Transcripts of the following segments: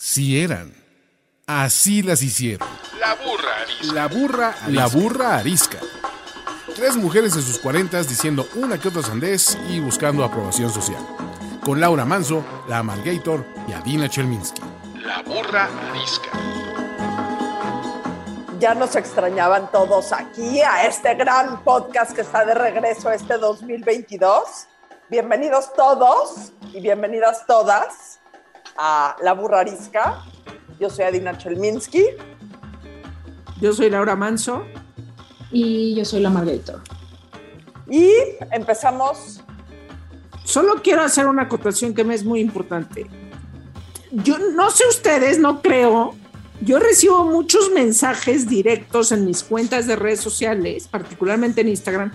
Sí eran. Así las hicieron. La burra arisca. La burra, la burra arisca. Tres mujeres en sus cuarentas diciendo una que otra sandez y buscando aprobación social. Con Laura Manso, la Amalgator y Adina Chelminsky. La burra arisca. Ya nos extrañaban todos aquí a este gran podcast que está de regreso este 2022. Bienvenidos todos y bienvenidas todas a La Burra Arisca. Yo soy Adina Chelminsky. Yo soy Laura Manso. Y yo soy la Margarita. Y empezamos. Solo quiero hacer una acotación que me es muy importante. Yo no sé ustedes, no creo. Yo recibo muchos mensajes directos en mis cuentas de redes sociales, particularmente en Instagram,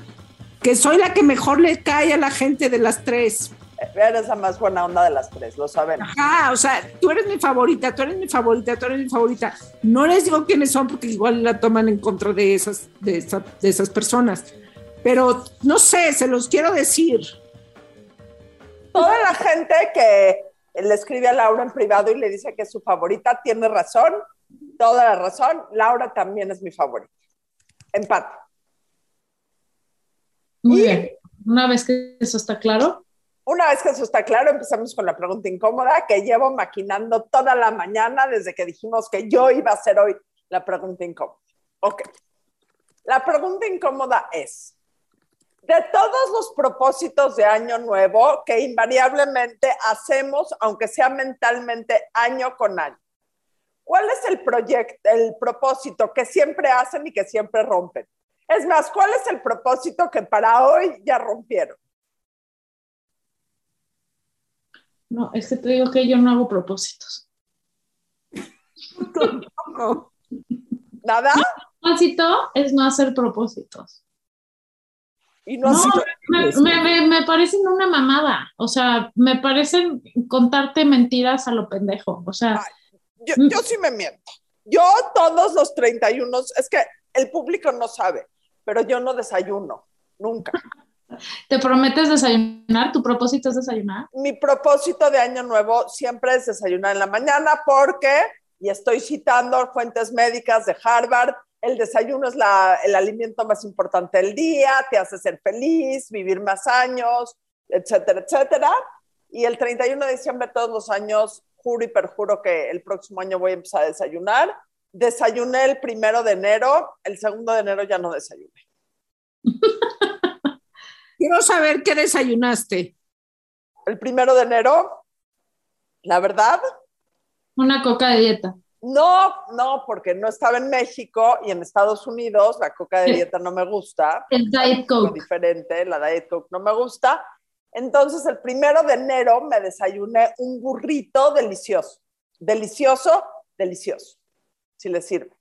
que soy la que mejor le cae a la gente de las tres. Eres la más buena onda de las tres, lo sabemos. Ajá, o sea, tú eres mi favorita, tú eres mi favorita, tú eres mi favorita. No les digo quiénes son porque igual la toman en contra de esas, de, esa- de esas personas. Pero no sé, se los quiero decir. Toda la gente que le escribe a Laura en privado y le dice que es su favorita tiene razón, toda la razón. Laura también es mi favorita. Empate. Muy Y- bien. Una vez que eso está claro, Una vez que eso está claro, empezamos con la pregunta incómoda que llevo maquinando toda la mañana desde que dijimos que yo iba a hacer hoy la pregunta incómoda. Ok. La pregunta incómoda es, de todos los propósitos de año nuevo que invariablemente hacemos, aunque sea mentalmente año con año, ¿cuál es el proyecto, el propósito que siempre hacen y que siempre rompen? Es más, ¿cuál es el propósito que para hoy ya rompieron? No, es que te digo que yo no hago propósitos. ¿Nada? Propósito es no hacer propósitos. Y no, No, me, me- me- me parecen una mamada. O sea, me parecen contarte mentiras a lo pendejo. O sea, yo, yo sí me miento. Yo todos los 31, es que el público no sabe, pero yo no desayuno, nunca. Te prometes desayunar, tu propósito es desayunar. Mi propósito de año nuevo siempre es desayunar en la mañana porque, y estoy citando fuentes médicas de Harvard, el desayuno es la- el alimento más importante del día, te hace ser feliz, vivir más años, etcétera, etcétera. Y el 31 de diciembre todos los años, juro y perjuro que el próximo año voy a empezar a desayunar. Desayuné el primero de enero, el segundo de enero ya no desayuné. Quiero saber qué desayunaste. El primero de enero, la verdad, Una coca de dieta. No, no, porque no estaba en México y en Estados Unidos la coca de dieta no me gusta. El Diet Coke. diferente, la Diet Coke no me gusta. Entonces el primero de enero me desayuné un burrito delicioso. Delicioso, delicioso. Si le sirve.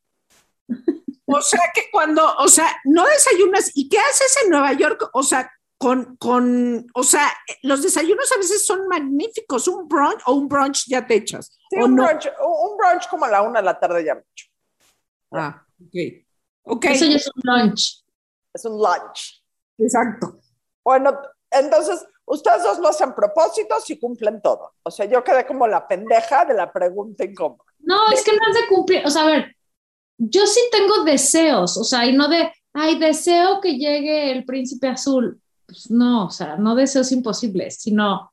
O sea que cuando, o sea, no desayunas, ¿y qué haces en Nueva York? O sea, con, con, o sea, los desayunos a veces son magníficos, un brunch o un brunch ya te echas. Sí, ¿o un, no? brunch, un brunch como a la una de la tarde ya mucho. Ah, ok. Ok, Eso ya es un lunch. Es un lunch. exacto. Bueno, entonces ustedes dos no hacen propósitos y cumplen todo. O sea, yo quedé como la pendeja de la pregunta incómoda. No, es que no es de cumplir, o sea, a ver, yo sí tengo deseos, o sea, y no de, ay, deseo que llegue el príncipe azul. Pues no, o sea, no deseos imposibles, sino, o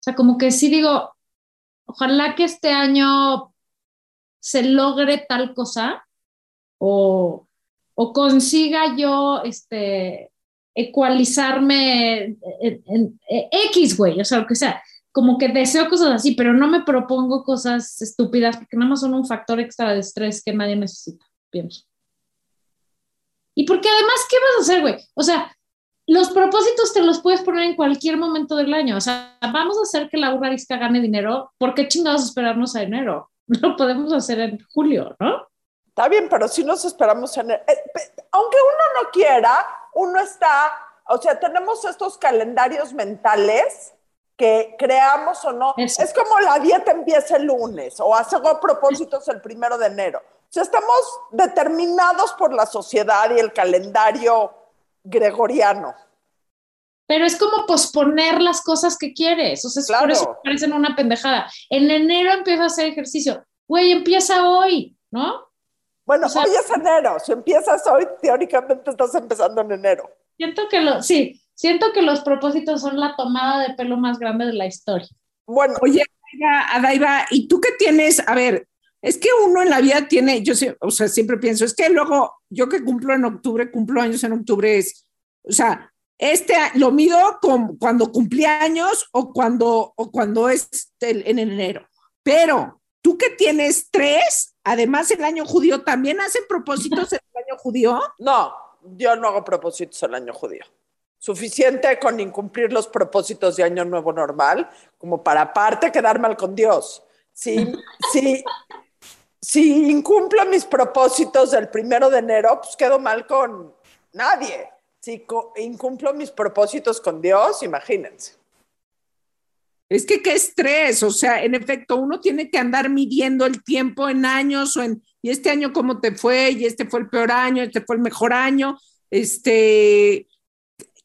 sea, como que sí digo, ojalá que este año se logre tal cosa o, o consiga yo, este, ecualizarme en, en- en X, güey, o sea, lo que sea como que deseo cosas así, pero no me propongo cosas estúpidas porque nada más son un factor extra de estrés que nadie necesita, pienso. Y porque además, ¿qué vas a hacer, güey? O sea, los propósitos te los puedes poner en cualquier momento del año. O sea, vamos a hacer que la burra arisca gane dinero. ¿Por qué chingados esperarnos a enero? Lo podemos hacer en julio, ¿no? Está bien, pero si nos esperamos en... el- eh, aunque uno no quiera, uno está... O sea, tenemos estos calendarios mentales que creamos o no. Eso. Es como la dieta empieza el lunes o hacemos propósitos el primero de enero. O sea, estamos determinados por la sociedad y el calendario gregoriano. pero es como posponer las cosas que quieres. O sea, es por eso parecen una pendejada. En enero empiezo a hacer ejercicio. Güey, empieza hoy, ¿no? Bueno, O sea- hoy es enero. Si empiezas hoy, teóricamente estás empezando en enero. Siento que lo, sí, siento que los propósitos son la tomada de pelo más grande de la historia. Bueno, Oye, Adaiva, ¿y tú qué tienes? A ver, es que uno en la vida tiene, yo o sea, siempre pienso, es que luego yo que cumplo en octubre, cumplo años en octubre, es, o sea, este lo mido con, cuando cumplí años o cuando, o cuando es el- en enero. Pero tú que tienes tres, además el año judío, ¿también hacen propósitos el año judío? no, yo no hago propósitos el año judío. Suficiente con incumplir los propósitos de año nuevo normal, como para aparte quedar mal con Dios. Si, si, si incumplo mis propósitos del primero de enero, pues quedo mal con nadie. Si incumplo mis propósitos con Dios, imagínense. Es que qué estrés, o sea, en efecto, uno tiene que andar midiendo el tiempo en años o en, y este año cómo te fue, y este fue el peor año, este fue el mejor año, este,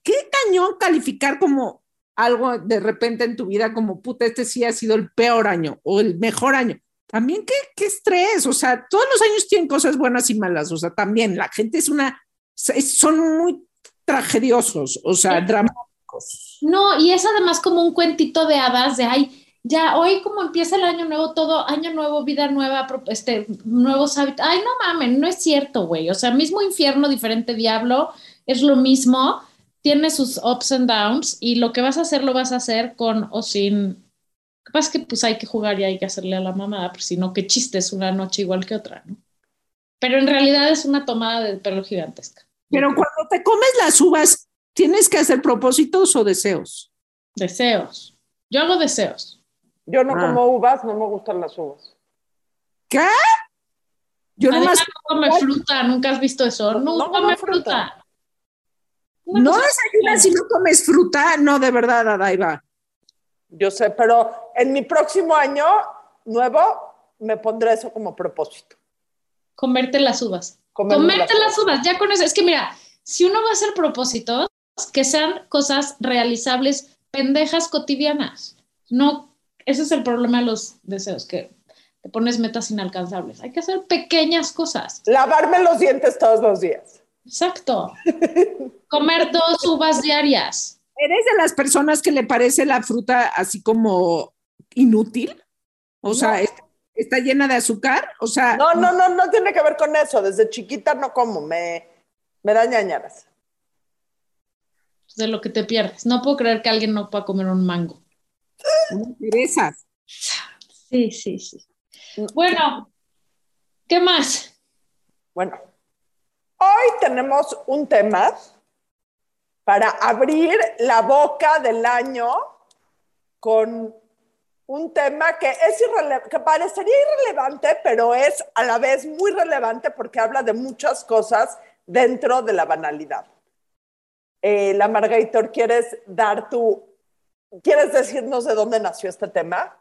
qué cañón calificar como algo de repente en tu vida como, puta, este sí ha sido el peor año o el mejor año. También qué, qué estrés, o sea, todos los años tienen cosas buenas y malas, o sea, también la gente es una, son muy tragediosos, o sea, Sí. dramáticos. No, y es además como un cuentito de hadas de, ay, ya hoy como empieza el año nuevo, todo año nuevo, vida nueva, este, nuevos hábitos. Ay, no mamen, no es cierto, güey. O sea, mismo infierno, diferente diablo, es lo mismo, tiene sus ups and downs y lo que vas a hacer lo vas a hacer con o sin... Que pasa es que pues hay que jugar y hay que hacerle a la mamada, pues si no, qué chiste es una noche igual que otra, ¿no? Pero en realidad es una tomada de pelo gigantesca. Pero cuando te comes las uvas, ¿tienes que hacer propósitos o deseos? Deseos. Yo hago deseos. Yo no Ah. como uvas, no me gustan las uvas. ¿Qué? Yo Además, nomás no come fruta, nunca has visto eso. No, No, no come fruta. fruta. No desayunas si no comes fruta. No, de verdad, Adaiva. Yo sé, pero en mi próximo año nuevo me pondré eso como propósito. Comerte las uvas. Comerte las uvas, ya con eso. Es que mira, si uno va a hacer propósitos, que sean cosas realizables, pendejas cotidianas. No, ese es el problema de los deseos, que te pones metas inalcanzables. Hay que hacer pequeñas cosas. Lavarme los dientes todos los días. Exacto. Comer dos uvas diarias. ¿Eres de las personas que le parece la fruta así como inútil? O sea, No. ¿est- ¿está llena de azúcar? O sea, No, no, no, no tiene que ver con eso. Desde chiquita no como, me, me da ñañaras. De lo que te pierdes. No puedo creer que alguien no pueda comer un mango. cerezas. Sí, sí, sí. Bueno, ¿qué más? Bueno, hoy tenemos un tema para abrir la boca del año con un tema que, es que parecería irrelevante, pero es a la vez muy relevante porque habla de muchas cosas dentro de la banalidad. Eh, la Margator, ¿quieres dar tu, quieres decirnos de dónde nació este tema?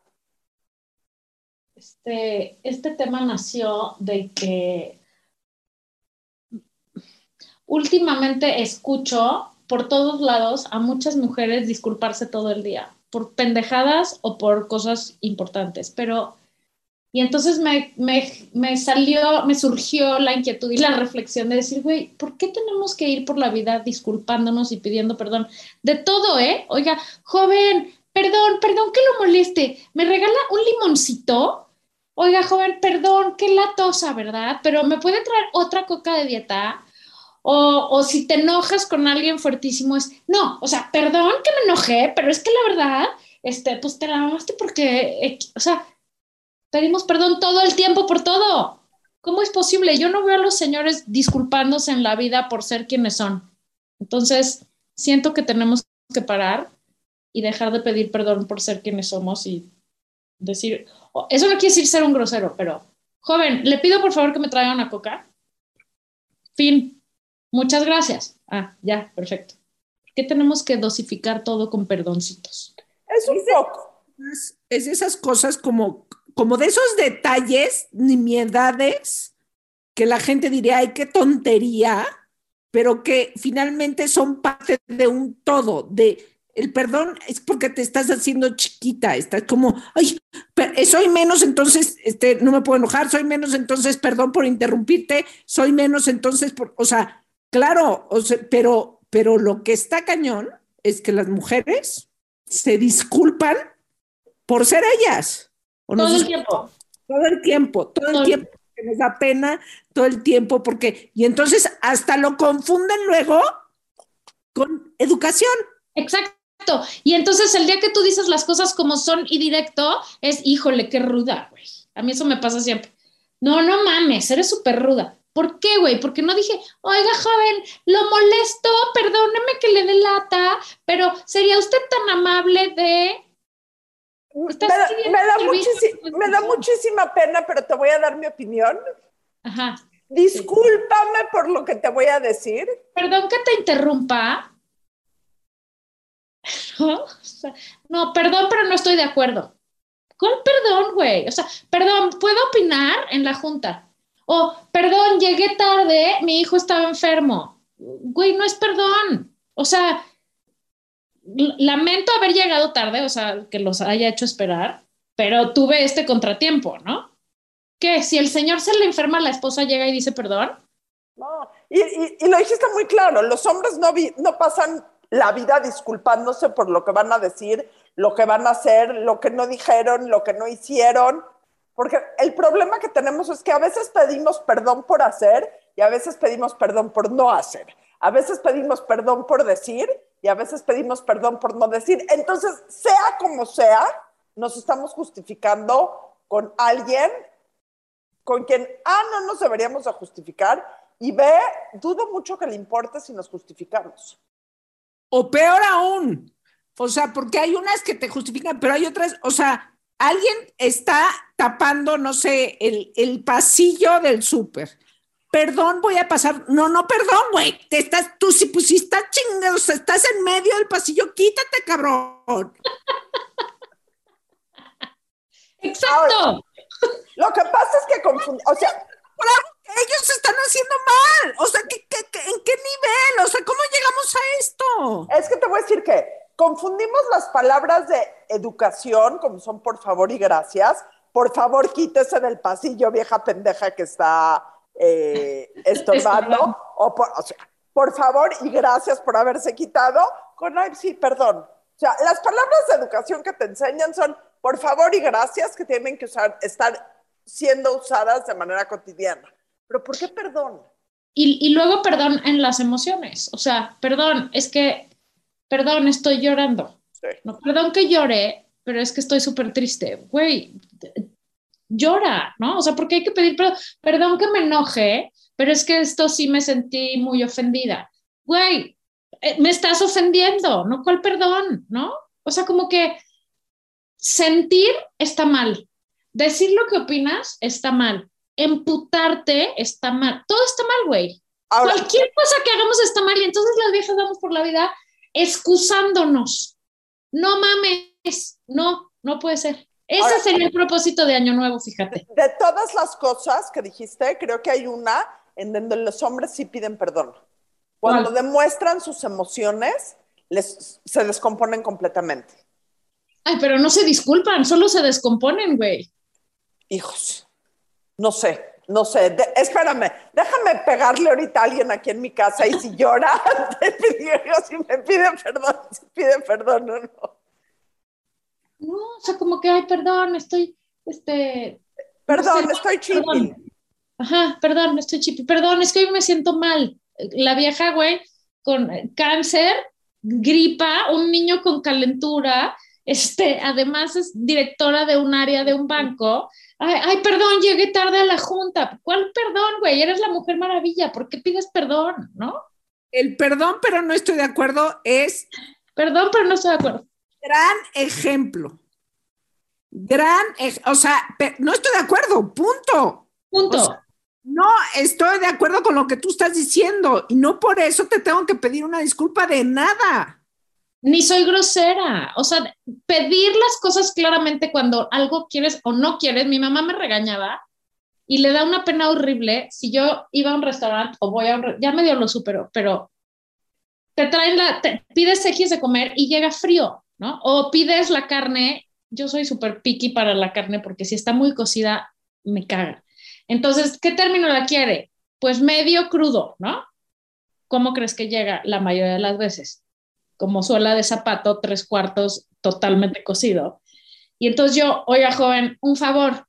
Este, este tema nació de que últimamente escucho por todos lados a muchas mujeres disculparse todo el día por pendejadas o por cosas importantes, pero y entonces me, me, me salió, me surgió la inquietud y la reflexión de decir, güey, ¿por qué tenemos que ir por la vida disculpándonos y pidiendo perdón? De todo, ¿eh? Oiga, joven, perdón, perdón que lo moleste, ¿me regala un limoncito? Oiga, joven, perdón, qué latosa, ¿verdad? Pero ¿me puede traer otra coca de dieta? O, o si te enojas con alguien fuertísimo, es, no, o sea, perdón que me enojé, pero es que la verdad, este, pues te la mamaste porque, o sea, pedimos perdón todo el tiempo por todo. ¿Cómo es posible? Yo no veo a los señores disculpándose en la vida por ser quienes son. Entonces, siento que tenemos que parar y dejar de pedir perdón por ser quienes somos y decir, eso no quiere decir ser un grosero, pero, joven, le pido por favor que me traiga una coca. Fin. Muchas gracias. Ah, ya, perfecto. ¿Por qué tenemos que dosificar todo con perdoncitos? Es un poco. Es- Es esas cosas como, como de esos detalles, nimiedades, que la gente diría, ay, qué tontería, pero que finalmente son parte de un todo, de el perdón es porque te estás haciendo chiquita, estás como, ay, per- soy menos, entonces este, no me puedo enojar, soy menos, entonces perdón por interrumpirte, soy menos, entonces, por, o sea, claro, o sea, pero, pero lo que está cañón es que las mujeres se disculpan por ser ellas. ¿o no Todo el tiempo. todo el tiempo, todo el Todo el tiempo, que nos da pena todo el tiempo, porque, y entonces hasta lo confunden luego con educación. Exacto. Y entonces el día que tú dices las cosas como son y directo, es, híjole, qué ruda, güey. A mí eso me pasa siempre. No, no mames, eres súper ruda. ¿Por qué, güey? Porque no dije, oiga, joven, lo molesto, perdóneme que le dé lata, pero ¿sería usted tan amable de...? Me da, me me muchísima pena, pero te voy a dar mi opinión. Ajá. Discúlpame por lo que te voy a decir. Perdón que te interrumpa. ¿No? O sea, no, perdón, pero no estoy de acuerdo. ¿Cuál perdón, güey? O sea, perdón, ¿puedo opinar en la junta? O, perdón, llegué tarde, mi hijo estaba enfermo. Güey, no es perdón. O sea, lamento haber llegado tarde, o sea, que los haya hecho esperar, pero tuve este contratiempo, ¿no? ¿Qué? Si el señor se le enferma, la esposa llega y dice perdón. No, y, y- y lo dijiste muy claro, los hombres no pasan la vida disculpándose por lo que van a decir, lo que van a hacer, lo que no dijeron, lo que no hicieron, porque el problema que tenemos es que a veces pedimos perdón por hacer y a veces pedimos perdón por no hacer, a veces pedimos perdón por decir y a veces pedimos perdón por no decir. Entonces, sea como sea, nos estamos justificando con alguien con quien, ah, no nos deberíamos de justificar, y B, dudo mucho que le importe si nos justificamos. O peor aún, o sea, porque hay unas que te justifican, pero hay otras, o sea, alguien está tapando, no sé, el, el pasillo del súper. Perdón, voy a pasar. No, no, perdón, güey. Te estás, tú sí, pues sí estás chingado, o sea, estás en medio del pasillo, quítate, cabrón. Exacto. Lo que pasa es que confunden, o sea, Por algo que ellos están haciendo mal. O sea, ¿qué, qué, qué- en qué nivel? O sea, ¿cómo llegamos a esto? es que te voy a decir que confundimos las palabras de educación, como son por favor y gracias. Por favor, quítese del pasillo, vieja pendeja que está eh, estorbando. O por, o sea, por favor y gracias por haberse quitado. Con, ay, sí, perdón. O sea, las palabras de educación que te enseñan son por favor y gracias que tienen que usar, estar siendo usadas de manera cotidiana. Pero ¿por qué perdón? Y, y luego perdón en las emociones. O sea, perdón, es que, perdón, estoy llorando. Sí. No, perdón que llore, pero es que estoy súper triste. Güey, llora, ¿no? O sea, porque hay que pedir perdón. Perdón que me enoje, pero es que esto sí me sentí muy ofendida. Güey, eh, me estás ofendiendo, ¿no? ¿Cuál perdón, no? O sea, como que sentir está mal. Decir lo que opinas está mal. Emputarte está mal. Todo está mal, güey. Ahora, Cualquier cosa que hagamos está mal y entonces las viejas vamos por la vida excusándonos. No mames, no, no puede ser. Ese Ahora- sería el propósito de Año Nuevo, fíjate. de todas las cosas que dijiste, creo que hay una en donde los hombres sí piden perdón. Cuando ¿Cuál? demuestran sus emociones, les, se descomponen completamente. Ay, pero no se disculpan, solo se descomponen, güey. Hijos, no sé, no sé. De- espérame, déjame pegarle ahorita a alguien aquí en mi casa y si llora, te digo si me pide perdón, si pide perdón o no. No, o sea, como que, ay, perdón, estoy, este, Perdón, No sé, estoy chippy. Ajá, perdón, estoy chipi. Perdón, es que hoy me siento mal. La vieja, güey, con cáncer, gripa, un niño con calentura, este, además es directora de un área de un banco. Ay, ay, perdón, llegué tarde a la junta. ¿Cuál perdón, güey? Eres la mujer maravilla. ¿Por qué pides perdón, no? El perdón, pero no estoy de acuerdo, es Perdón, pero no estoy de acuerdo. Gran ejemplo. Gran, ej- o sea, no estoy de acuerdo, punto. Punto. O sea, No estoy de acuerdo con lo que tú estás diciendo y no por eso te tengo que pedir una disculpa de nada. Ni soy grosera. O sea, pedir las cosas claramente cuando algo quieres o no quieres. Mi mamá me regañaba y le da una pena horrible si yo iba a un restaurante o voy a un, ya medio lo supero, pero te traen la, te pides X de comer y llega frío, ¿no? O pides la carne, yo soy súper picky para la carne porque si está muy cocida, me caga. Entonces, ¿qué término la quiere? Pues medio crudo, ¿no? ¿Cómo crees que llega la mayoría de las veces? Como suela de zapato, tres cuartos totalmente cocido. Y entonces yo, oiga, joven, un favor,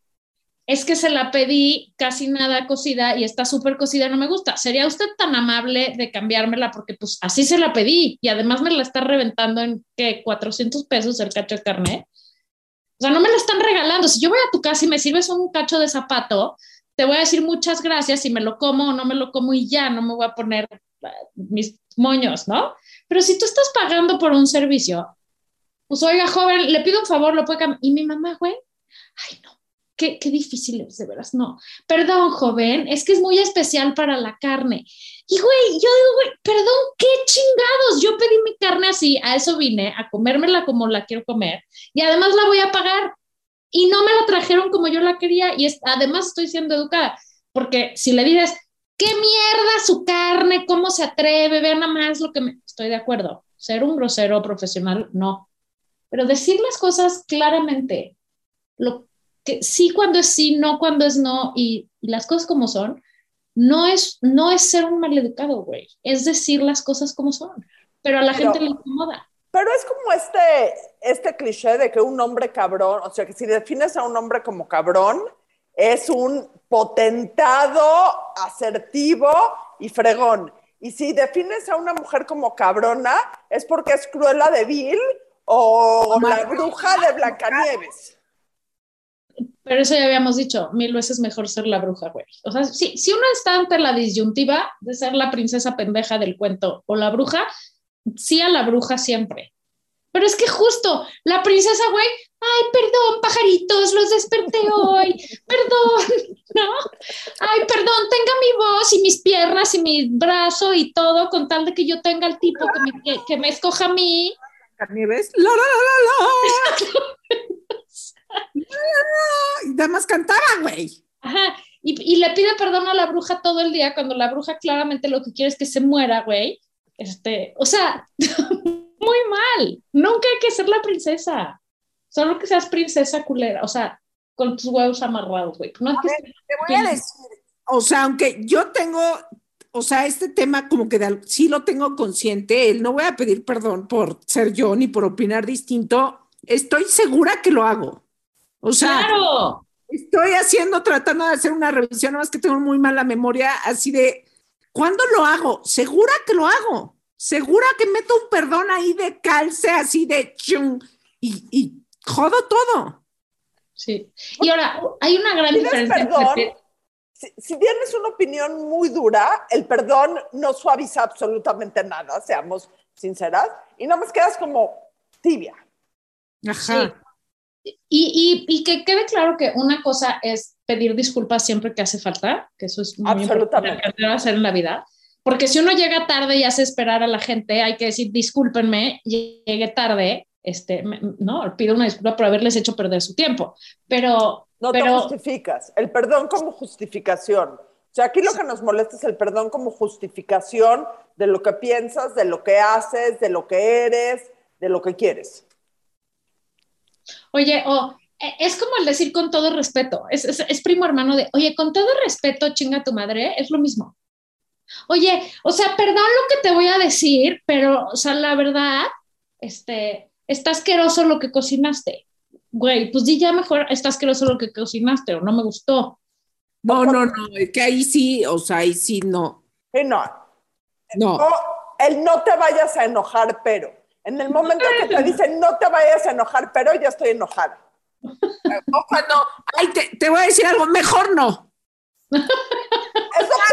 es que se la pedí casi nada cocida y está súper cocida, no me gusta. ¿Sería usted tan amable de cambiármela? Porque pues así se la pedí y además me la está reventando en que 400 pesos el cacho de carne. O sea, no me la están regalando. Si yo voy a tu casa y me sirves un cacho de zapato, te voy a decir muchas gracias si me lo como o no me lo como y ya no me voy a poner ah, mis moños, ¿no? Pero si tú estás pagando por un servicio, pues oiga, joven, le pido un favor, lo puede cambiar. Y mi mamá, güey, ay, no Qué, qué, difícil es, de veras, no. Perdón, joven, es que es muy especial para la carne. Y, güey, yo digo, güey, perdón, qué chingados. Yo pedí mi carne así, a eso vine, a comérmela como la quiero comer, y además la voy a pagar. Y no me la trajeron como yo la quería, y es, además estoy siendo educada, porque si le dices, qué mierda su carne, cómo se atreve, vean nada más lo que me... Estoy de acuerdo. Ser un grosero profesional, no. Pero decir las cosas claramente, lo sí cuando es sí, no cuando es no, y, las cosas como son, no es, no es ser un maleducado, güey, es decir las cosas como son, pero a la gente le incomoda. Pero es como este, este cliché de que un hombre cabrón, o sea, que si defines a un hombre como cabrón, es un potentado, asertivo y fregón. Y si defines a una mujer como cabrona, es porque es cruela de Vil o la bruja de Blancanieves. Pero eso ya habíamos dicho, mil veces mejor ser la bruja, güey. O sea, si, si uno está ante la disyuntiva de ser la princesa pendeja del cuento o la bruja, sí a la bruja siempre. Pero es que justo la princesa, güey, ay, perdón, pajaritos, los desperté hoy, perdón, ¿no? Ay, perdón, tenga mi voz y mis piernas y mi brazo y todo con tal de que yo tenga el tipo que me, que, me escoja a mí. ¿Ves? La, la, la, la. Nada más cantaba, güey. Ajá. Y, le pide perdón a la bruja todo el día cuando la bruja claramente lo que quiere es que se muera, güey. Este, o sea, muy mal. Nunca hay que ser la princesa. Solo que seas princesa culera, o sea, con tus huevos amarrados, güey. No te voy a decir, o sea, aunque yo tengo, o sea, este tema como que sí lo tengo consciente, él no voy a pedir perdón por ser yo ni por opinar distinto, estoy segura que lo hago. O sea, estoy haciendo, tratando de hacer una revisión, nada más que tengo muy mala memoria, así de, ¿cuándo lo hago? Segura que lo hago. Segura que meto un perdón ahí de calce, así de chung, y, y jodo todo. Sí. Y ahora, hay una gran diferencia. Perdón, si, si, tienes una opinión muy dura, el perdón no suaviza absolutamente nada, seamos sinceras, y no me quedas como tibia. Ajá. Y, y, que quede claro que una cosa es pedir disculpas siempre que hace falta, que eso es muy importante hacer en la vida, porque si uno llega tarde y hace esperar a la gente, hay que decir discúlpenme, llegué tarde, este, no, pido una disculpa por haberles hecho perder su tiempo, pero... No pero, te justificas, el perdón como justificación. O sea, aquí lo que nos molesta es el perdón como justificación de lo que piensas, de lo que haces, de lo que eres, de lo que quieres. Oye, o e, es como el decir con todo respeto, es, es, primo hermano de, oye, con todo respeto, chinga tu madre, es lo mismo. Oye, o sea, perdón lo que te voy a decir, pero, o sea, la verdad, este, está asqueroso lo que cocinaste. Güey, pues di ya mejor, está asqueroso lo que cocinaste o no me gustó. No, no, no, es que ahí sí, o sea, ahí sí no. Sí, no. No. el no te vayas a enojar, pero. En el momento que te dicen no te vayas a enojar, pero ya estoy enojada. no. Ay, te, voy a decir algo, mejor no. Eso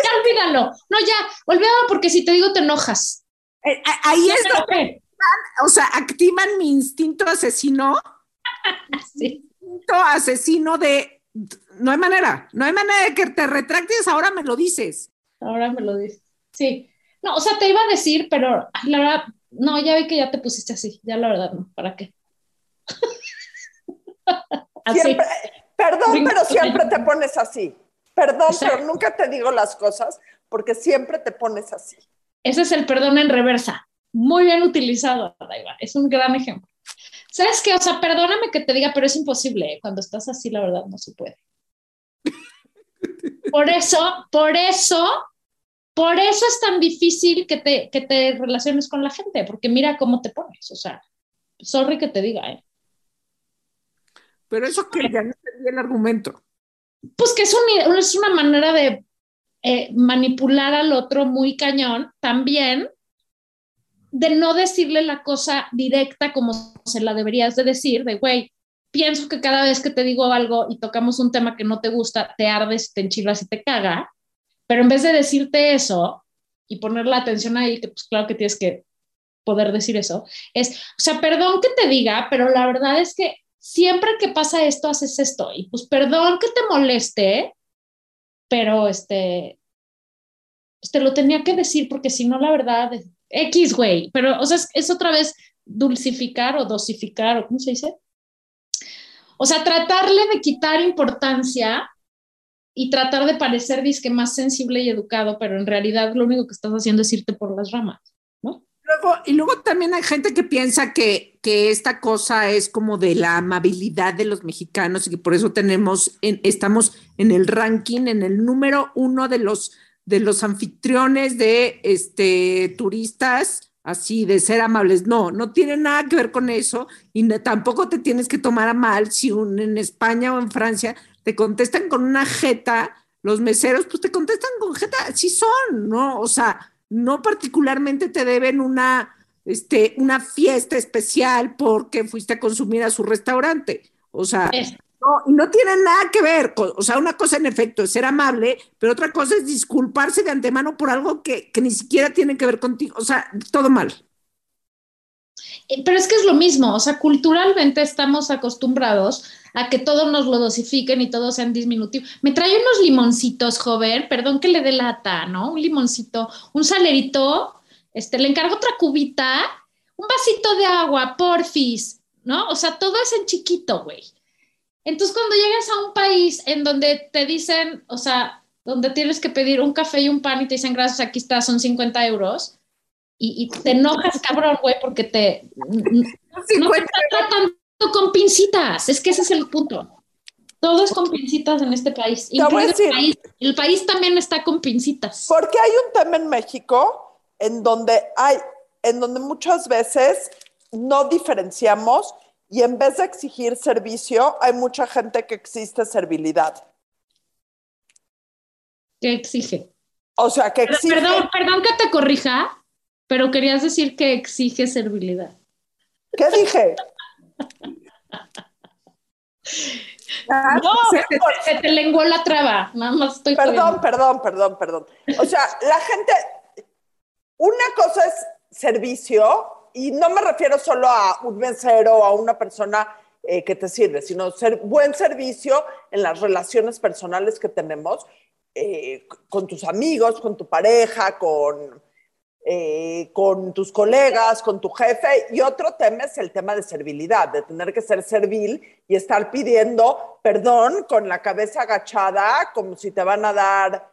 ya, olvídalo. No, ya, olvídalo porque si te digo te enojas. Eh, ahí es donde, o sea, activan mi instinto asesino. sí. Instinto asesino de, no hay manera, no hay manera de que te retractes, ahora me lo dices. Ahora me lo dices. Sí. No, o sea, te iba a decir, pero la verdad, no, ya vi que ya te pusiste así, ya la verdad no, ¿para qué? perdón, pero siempre te pones así. Perdón, Exacto. pero nunca te digo las cosas porque siempre te pones así. Ese es el perdón en reversa. Muy bien utilizado, Daiva. Es un gran ejemplo. ¿Sabes qué? O sea, perdóname que te diga, pero es imposible. ¿eh? Cuando estás así, la verdad, no se puede. Por eso, por eso, por eso es tan difícil que te, que te relaciones con la gente, porque mira cómo te pones. O sea, sorry que te diga, ¿eh? Pero eso que ya no entendí el argumento. Pues que es, un- es una manera de eh, manipular al otro muy cañón, también de no decirle la cosa directa como se la deberías de decir, de güey, pienso que cada vez que te digo algo y tocamos un tema que no te gusta, te ardes, te enchilas y te caga, pero en vez de decirte eso y poner la atención ahí, que pues claro que tienes que poder decir eso, es, o sea, perdón que te diga, pero la verdad es que siempre que pasa esto, haces esto, y pues perdón que te moleste, pero este, pues te lo tenía que decir porque si no, la verdad, X, güey, pero, o sea, es, es otra vez dulcificar o dosificar, o ¿cómo se dice? O sea, tratarle de quitar importancia y tratar de parecer disque más sensible y educado, pero en realidad lo único que estás haciendo es irte por las ramas. Luego, y luego también hay gente que piensa que, que esta cosa es como de la amabilidad de los mexicanos y que por eso tenemos, en- estamos en el ranking, en el número uno de los, de los anfitriones de este, turistas, así de ser amables. No, no tiene nada que ver con eso y tampoco te tienes que tomar a mal si un- en España o en Francia te contestan con una jeta, los meseros pues te contestan con jeta, sí son, ¿no? O sea, no particularmente te deben una, este, una fiesta especial porque fuiste a consumir a su restaurante. O sea, no, y no tiene nada que ver. con- o sea, una cosa en efecto es ser amable, pero otra cosa es disculparse de antemano por algo que, que ni siquiera tiene que ver contigo. O sea, todo mal. Eh, Pero es que es lo mismo, o sea, culturalmente estamos acostumbrados a que todo nos lo dosifiquen y todo sean disminutivos. Me trae unos limoncitos, joven, perdón que le dé lata, ¿no? Un limoncito, un salerito, este, le encargo otra cubita, un vasito de agua, porfis, ¿no? O sea, todo es en chiquito, güey. Entonces, cuando llegas a un país en donde te dicen, o sea, donde tienes que pedir un café y un pan y te dicen, gracias, aquí está, son 50 euros, y, y te enojas, cabrón, güey, porque te... No te está tratando con pincitas, es que ese es el punto. Todo es con pincitas en este país. Incluido el, país el país también está con pincitas. Porque hay un tema en México en donde hay, en donde muchas veces no diferenciamos y en vez de exigir servicio, hay mucha gente que existe servilidad. ¿Qué exige? O sea, que exige. Perdón, perdón que te corrija, pero querías decir que exige servilidad. ¿Qué dije? No, se, se te lenguó la traba, nada más estoy Perdón, jodiendo. perdón, perdón, perdón. O sea, la gente, una cosa es servicio y no me refiero solo a un mesero o a una persona eh, que te sirve, sino ser buen servicio en las relaciones personales que tenemos eh, con tus amigos, con tu pareja, con, eh, con tus colegas, con tu jefe. Y otro tema es el tema de servilidad, de tener que ser servil y estar pidiendo perdón con la cabeza agachada, como si te van a dar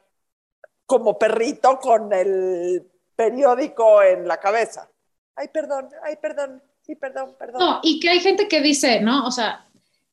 como perrito con el periódico en la cabeza. Ay, perdón, ay, perdón, sí, perdón, perdón. No, y que hay gente que dice, ¿no? O sea,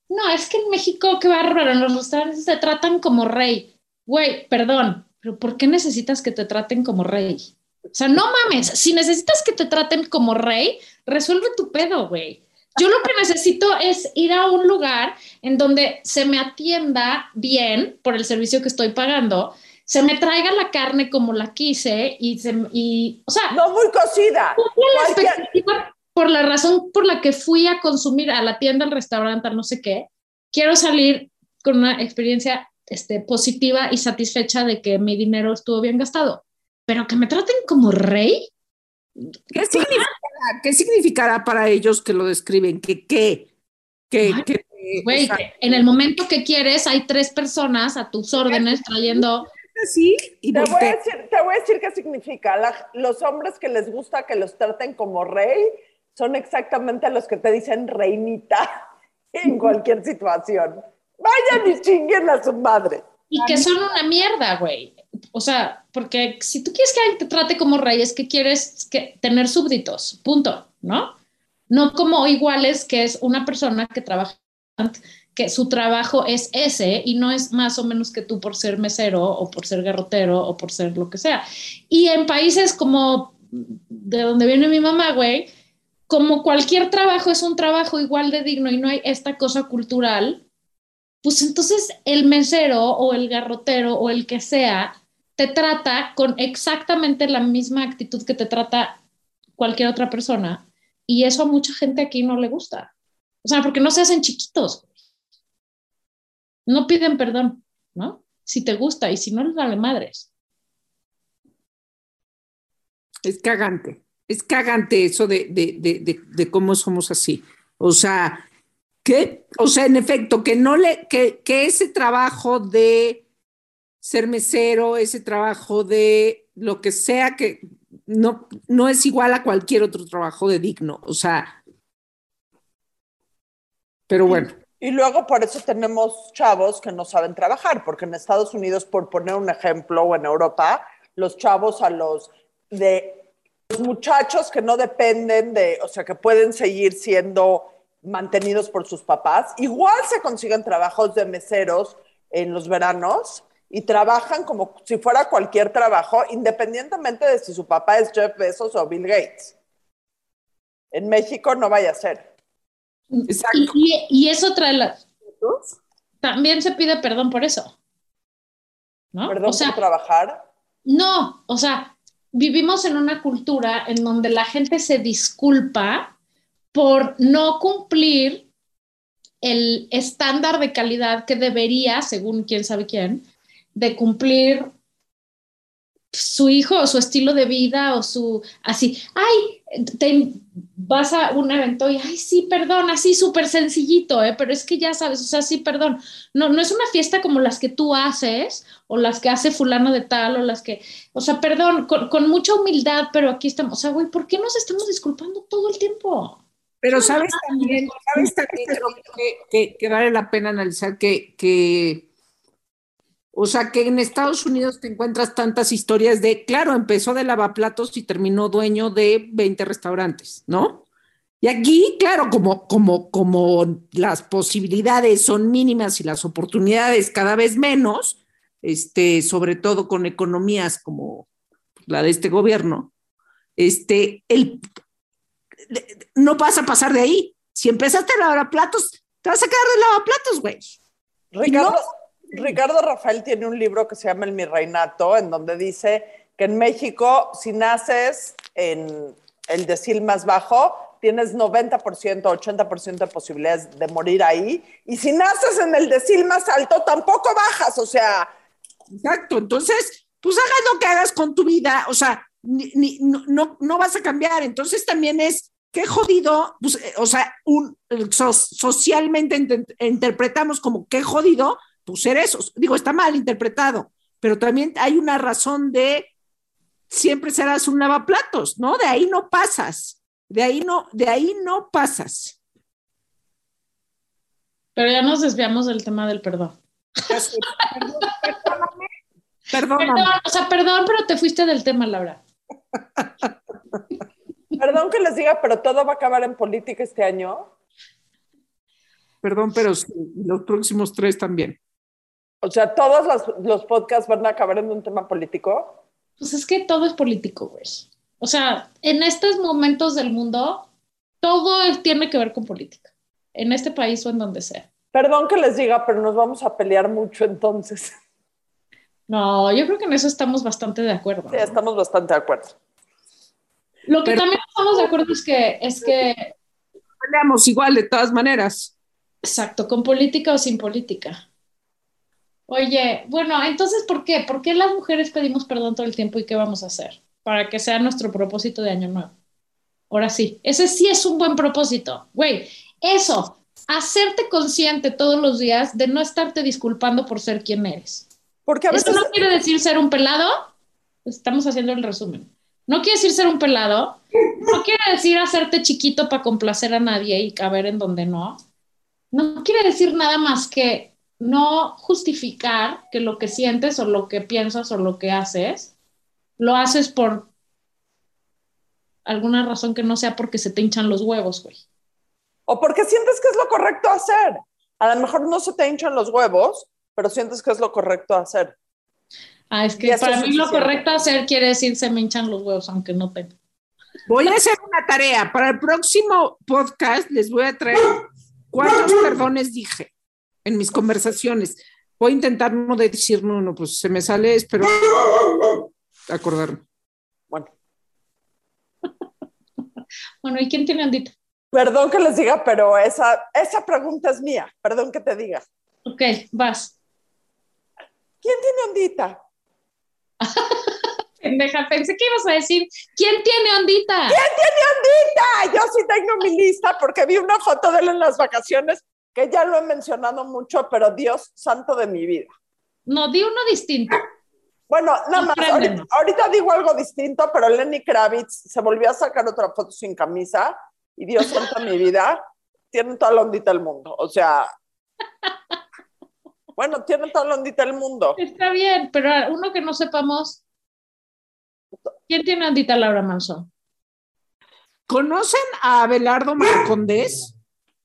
no, es que en México, qué bárbaro, en los restaurantes te tratan como rey. Güey, perdón, pero ¿por qué necesitas que te traten como rey? O sea, no mames, si necesitas que te traten como rey, resuelve tu pedo, güey. Yo lo que necesito es ir a un lugar en donde se me atienda bien por el servicio que estoy pagando, se me traiga la carne como la quise y, se, y o sea, No muy cocida. la expectativa por la razón por la que fui a consumir a la tienda, al restaurante, al no sé qué. Quiero salir con una experiencia este, positiva y satisfecha de que mi dinero estuvo bien gastado. Pero que me traten como rey. ¿Qué significará, qué significará para ellos que lo describen? ¿Que qué? Que, Ay, o sea, que en el momento que quieres hay tres personas a tus órdenes trayendo... así y Te voy, a decir, te voy a decir qué significa. La- los hombres que les gusta que los traten como rey son exactamente los que te dicen reinita en cualquier situación. Vayan y chinguen a su madre. y que son una mierda, güey. O sea, porque si tú quieres que alguien te trate como rey, es que quieres tener súbditos, punto, ¿no? No como iguales, que es una persona que trabaja, que su trabajo es ese y no es más o menos que tú por ser mesero o por ser garrotero o por ser lo que sea. Y en países como de donde viene mi mamá, güey, como cualquier trabajo es un trabajo igual de digno y no hay esta cosa cultural, pues entonces el mesero o el garrotero o el que sea te trata con exactamente la misma actitud que te trata cualquier otra persona y eso a mucha gente aquí no le gusta. O sea, porque no se hacen chiquitos. No piden perdón, ¿no? Si te gusta y si no, les vale madres. Es cagante, es cagante eso de, de, de, de cómo somos así. O sea, que, o sea, en efecto, que no le, que, que ese trabajo de ser mesero, ese trabajo de lo que sea que no, no es igual a cualquier otro trabajo de digno, o sea, pero bueno. Y luego por eso tenemos chavos que no saben trabajar, porque en Estados Unidos, por poner un ejemplo, o en Europa, los chavos a los de los muchachos que no dependen de, o sea, que pueden seguir siendo mantenidos por sus papás, igual se consiguen trabajos de meseros en los veranos y trabajan como si fuera cualquier trabajo, independientemente de si su papá es Jeff Bezos o Bill Gates. En México no vaya a ser. Exacto. Y, y, eso trae la... También se pide perdón por eso. ¿no? ¿Perdón o sea, por trabajar? No, o sea, vivimos en una cultura en donde la gente se disculpa por no cumplir el estándar de calidad que debería, según quién sabe quién, de cumplir su hijo o su estilo de vida o su así, ay, te vas a un evento y ay, sí, perdón, así súper sencillito, ¿eh? pero es que ya sabes, o sea, sí, perdón, no, no es una fiesta como las que tú haces o las que hace fulano de tal o las que, o sea, perdón, con, con mucha humildad, pero aquí estamos, o sea, güey, ¿por qué nos estamos disculpando todo el tiempo? Pero sabes también, sabes también que, que, que, vale la pena analizar que, que, o sea, que en Estados Unidos te encuentras tantas historias de, claro, empezó de lavaplatos y terminó dueño de 20 restaurantes, ¿no? Y aquí, claro, como, como, como las posibilidades son mínimas y las oportunidades cada vez menos, este, sobre todo con economías como la de este gobierno, este, el, no vas a pasar de ahí. Si empezaste a lavar platos, te vas a quedar de lavaplatos, güey. Ricardo, no. Ricardo Rafael tiene un libro que se llama El Mi Reinato, en donde dice que en México, si naces en el decil más bajo, tienes 90%, 80% de posibilidades de morir ahí. Y si naces en el decil más alto, tampoco bajas, o sea. Exacto, entonces, pues hagas lo que hagas con tu vida, o sea, no, no, vas a cambiar. Entonces también es, qué jodido, pues, o sea, un, so, socialmente int interpretamos como qué jodido, pues ser eso. Digo, está mal interpretado, pero también hay una razón de siempre serás un lavaplatos, ¿no? De ahí no pasas, de ahí no, de ahí no pasas. Pero ya nos desviamos del tema del perdón. Perdón, perdóname. Perdóname. Perdón, o sea, perdón, pero te fuiste del tema, Laura. Perdón que les diga, pero todo va a acabar en política este año. Perdón, pero sí, los próximos tres también. O sea, todos los, los, podcasts van a acabar en un tema político. Pues es que todo es político, güey. O sea, en estos momentos del mundo, todo tiene que ver con política. En este país o en donde sea. Perdón que les diga, pero nos vamos a pelear mucho entonces. No, yo creo que en eso estamos bastante de acuerdo. Sí, estamos bastante de acuerdo. Lo que Pero, también estamos de acuerdo es que es que peleamos igual de todas maneras. Exacto, con política o sin política. Oye, bueno, entonces ¿por qué? ¿Por qué las mujeres pedimos perdón todo el tiempo y qué vamos a hacer para que sea nuestro propósito de año nuevo? Ahora sí, ese sí es un buen propósito. Güey, eso, hacerte consciente todos los días de no estarte disculpando por ser quien eres. Porque a veces... Eso no quiere decir ser un pelado. Estamos haciendo el resumen. No quiere decir ser un pelado. No quiere decir hacerte chiquito para complacer a nadie y caber en donde no. No quiere decir nada más que no justificar que lo que sientes o lo que piensas o lo que haces, lo haces por alguna razón que no sea porque se te hinchan los huevos, güey. O porque sientes que es lo correcto hacer. A lo mejor no se te hinchan los huevos, pero sientes que es lo correcto hacer. Ah, es que para es mí lo correcto hacer quiere decir se me hinchan los huevos, aunque no tenga. Voy a hacer una tarea. Para el próximo podcast les voy a traer cuántos perdones dije en mis conversaciones. Voy a intentar no decir no, no, pues se me sale, espero acordarme. Bueno, Bueno, ¿y quién tiene ondita? perdón que les diga, pero esa, esa pregunta es mía. Perdón que te diga. Ok, vas. ¿Quién tiene ondita? Pendeja, pensé que ibas a decir, ¿quién tiene ondita? ¡Ondita! Yo sí tengo mi lista porque vi una foto de él en las vacaciones que ya lo he mencionado mucho, pero Dios santo de mi vida. No, di uno distinto. Bueno, nada más, ahorita, digo algo distinto, pero Lenny Kravitz se volvió a sacar otra foto sin camisa y Dios santo de mi vida, tiene toda la ondita del mundo. O sea, bueno, tiene toda la ondita del mundo. Está bien, pero uno que no sepamos. ¿Quién tiene ondita, Laura Manso? ¿Conocen a Abelardo Marcondés?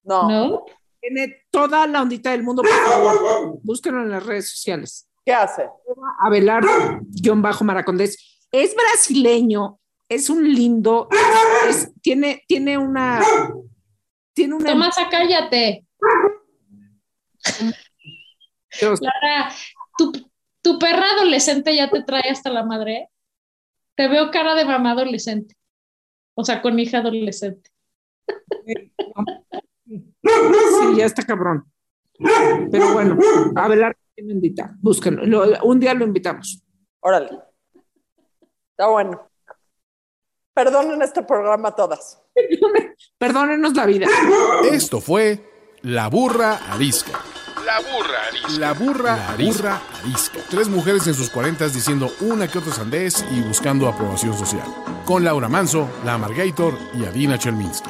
No, ¿No? Tiene toda la ondita del mundo, por favor. Búsquenlo en las redes sociales. ¿qué hace? Abelardo-Maracondés. Es brasileño, es un lindo, es- tiene, tiene una. Tiene una. Tomasa, cállate. Laura, tu, tu perra adolescente ya te trae hasta la madre. Te veo cara de mamá adolescente. O sea, con hija adolescente. Sí, ya está cabrón. Pero bueno, Abelardo tiene ondita. Búsquenlo. Lo- un día lo invitamos. Órale. Está bueno. Perdonen este programa todas. Perdónenos la vida. Esto fue La Burra Arisca. La burra arisca. La burra, arisca. arisca. Tres mujeres en sus cuarentas diciendo una que otra sandez y buscando aprobación social. Con Laura Manso, La Amargator y Adina Chelminsky.